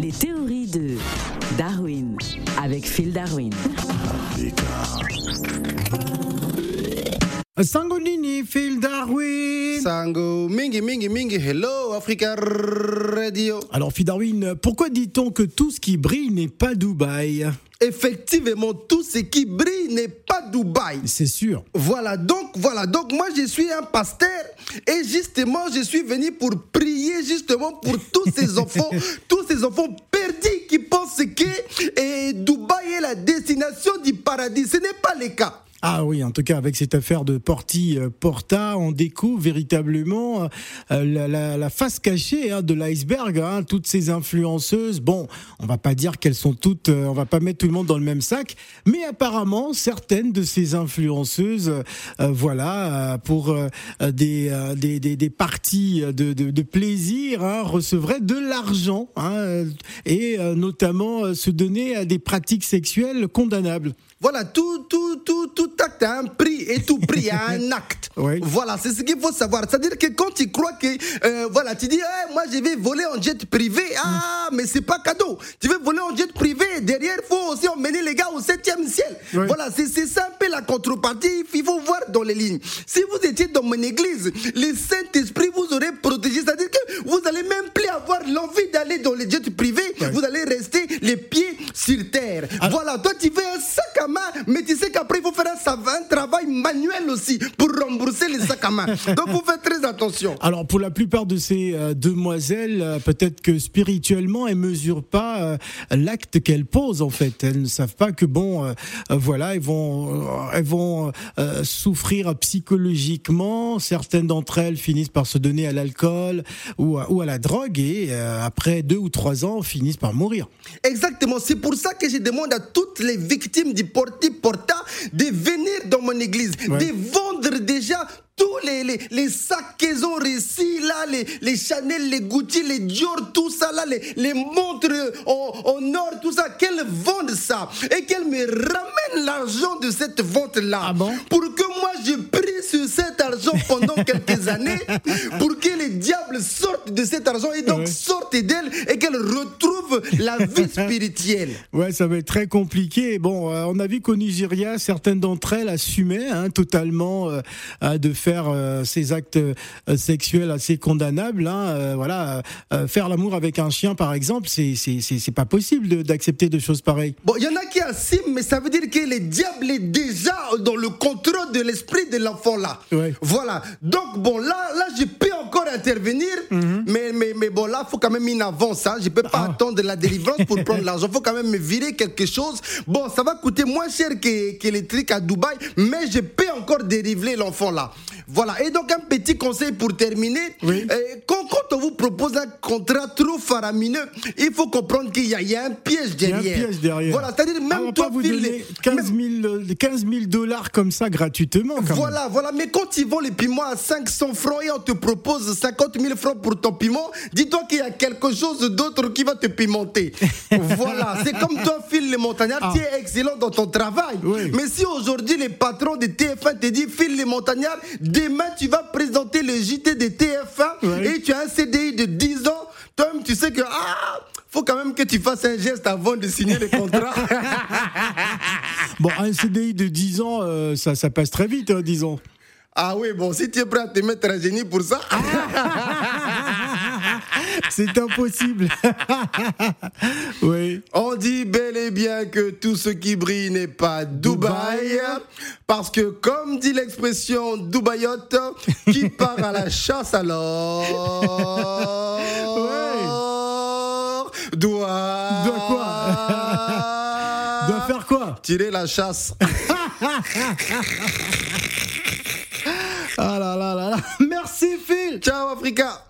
Les théories de Darwin avec Phil Darwin. Sango Nini, Phil Darwin. Sango, mingi, mingi, mingi, hello Africa Radio. Alors Phil Darwin, pourquoi dit-on que tout ce qui brille n'est pas Dubaï? Effectivement, tout ce qui brille n'est pas Dubaï. C'est sûr. Voilà, donc, voilà, donc moi je suis un pasteur et justement je suis venu pour prier justement pour tous ces enfants, tous ces enfants perdus qui pensent que eh, Dubaï est la destination du paradis. Ce n'est pas le cas. Ah oui, en tout cas, avec cette affaire de Porti euh, Porta, on découvre véritablement euh, la, la, la face cachée hein, de l'iceberg. Hein, toutes ces influenceuses, bon, on va pas dire qu'elles sont toutes, euh, on va pas mettre tout le monde dans le même sac, mais apparemment, certaines de ces influenceuses, euh, voilà, euh, pour euh, des, des, des, des, parties de, de, de plaisir, hein, recevraient de l'argent hein, et notamment se donner à des pratiques sexuelles condamnables. Voilà, tout, tout, tout, tout acte a un prix et tout prix a un acte. Oui. Voilà, c'est ce qu'il faut savoir. C'est-à-dire que quand tu crois que, euh, voilà, tu dis, Eh, moi je vais voler en jet privé, ah, mais c'est pas cadeau. Tu veux voler en jet privé, derrière, il faut aussi emmener les gars au septième ciel. Oui. Voilà, c'est c'est ça un peu la contrepartie, il faut voir dans les lignes. Si vous étiez dans mon église, le Saint-Esprit vous aurait protégé, c'est-à-dire que vous allez même plus avoir l'envie d'aller dans les jets privés, Ouais. vous allez rester les pieds sur terre. Ah. Voilà, toi tu fais un sac à main, mais tu sais qu'après il faut faire un, travail manuel aussi pour rembourser les sacs à main. Donc vous faites très attention. Alors pour la plupart de ces euh, demoiselles, euh, peut-être que spirituellement elles mesurent pas euh, l'acte qu'elles posent en fait. Elles ne savent pas que bon, voilà, elles vont, elles vont souffrir psychologiquement. Certaines d'entre elles finissent par se donner à l'alcool ou, à- ou à la drogue et euh, après deux ou trois ans finissent par mourir. Exactement, c'est pour ça que je demande à toutes les victimes du porti porta de venir dans mon église, Ouais. de vendre déjà tous les, les, les sacs qu'elles ont réussi là, les, les Chanel, les Gucci, les Dior, tout ça là, les, les montres en, en or, tout ça, qu'elles vendent ça et qu'elles me ramènent l'argent de cette vente là. Ah bon? Pour que moi je prie sur cet argent pendant quelques années, pour que les diables sortent de cet argent et donc Ouais. sortent d'elle et qu'elles retrouvent la vie spirituelle. Ouais, ça va être très compliqué. Bon, euh, on a vu qu'au Nigeria, certaines d'entre elles assumaient hein, totalement euh, de faire euh, ces actes sexuels assez condamnables. Hein, voilà, faire l'amour avec un chien, par exemple, c'est pas possible d'accepter de choses pareilles. Bon, il y en a qui assument, mais ça veut dire que le diable est déjà dans le contrôle de l'esprit de l'enfant là. Ouais. Voilà. Donc, bon, là, là je peux encore intervenir, mais, mais, mais bon, là, il faut quand même une avance. Hein. Je peux pas Ah. attendre la délivrance pour prendre l'argent. Il faut quand même me virer quelque chose. Bon, ça va coûter moins cher que, que les trucs à Dubaï, mais je peux encore dériver l'enfant là. Voilà. Et donc, un petit conseil pour terminer. Oui. Euh, quand, quand on vous propose un contrat trop faramineux, il faut comprendre qu'il y, a- il y a un piège Il y a un derrière. piège derrière. Voilà, c'est-à-dire Ah, même toi, vous les- 15 même- 000, euh, 15 000 dollars comme ça gratuitement. Quand même. Voilà, voilà, mais quand ils vendent les piments à 500 francs et on te propose 50 000 francs pour ton piment, dis-toi qu'il y a quelque chose d'autre qui va te pimenter. voilà, c'est comme toi, Phil le montagnard, Ah. tu es excellent dans ton travail. Oui. Mais si aujourd'hui les patrons de TF1 te disent, Phil le montagnard, demain tu vas présenter le JT de TF1 Oui. et tu as un CDI de 10 ans, toi-même tu sais que, ah, faut quand même que tu fasses un geste avant de signer le contrat. Bon, un CDI de 10 ans, euh, ça, ça passe très vite, hein, disons. ah oui, bon, si tu es prêt à te mettre à génie pour ça. C'est impossible. oui. On dit bel et bien que tout ce qui brille n'est pas Dubaï, Dubaï. parce que comme dit l'expression Dubaïote, qui part à la chasse alors? Doit... Doit quoi? Doit faire quoi? Tirer la chasse. Ah là là là là. Merci Phil. Ciao Africa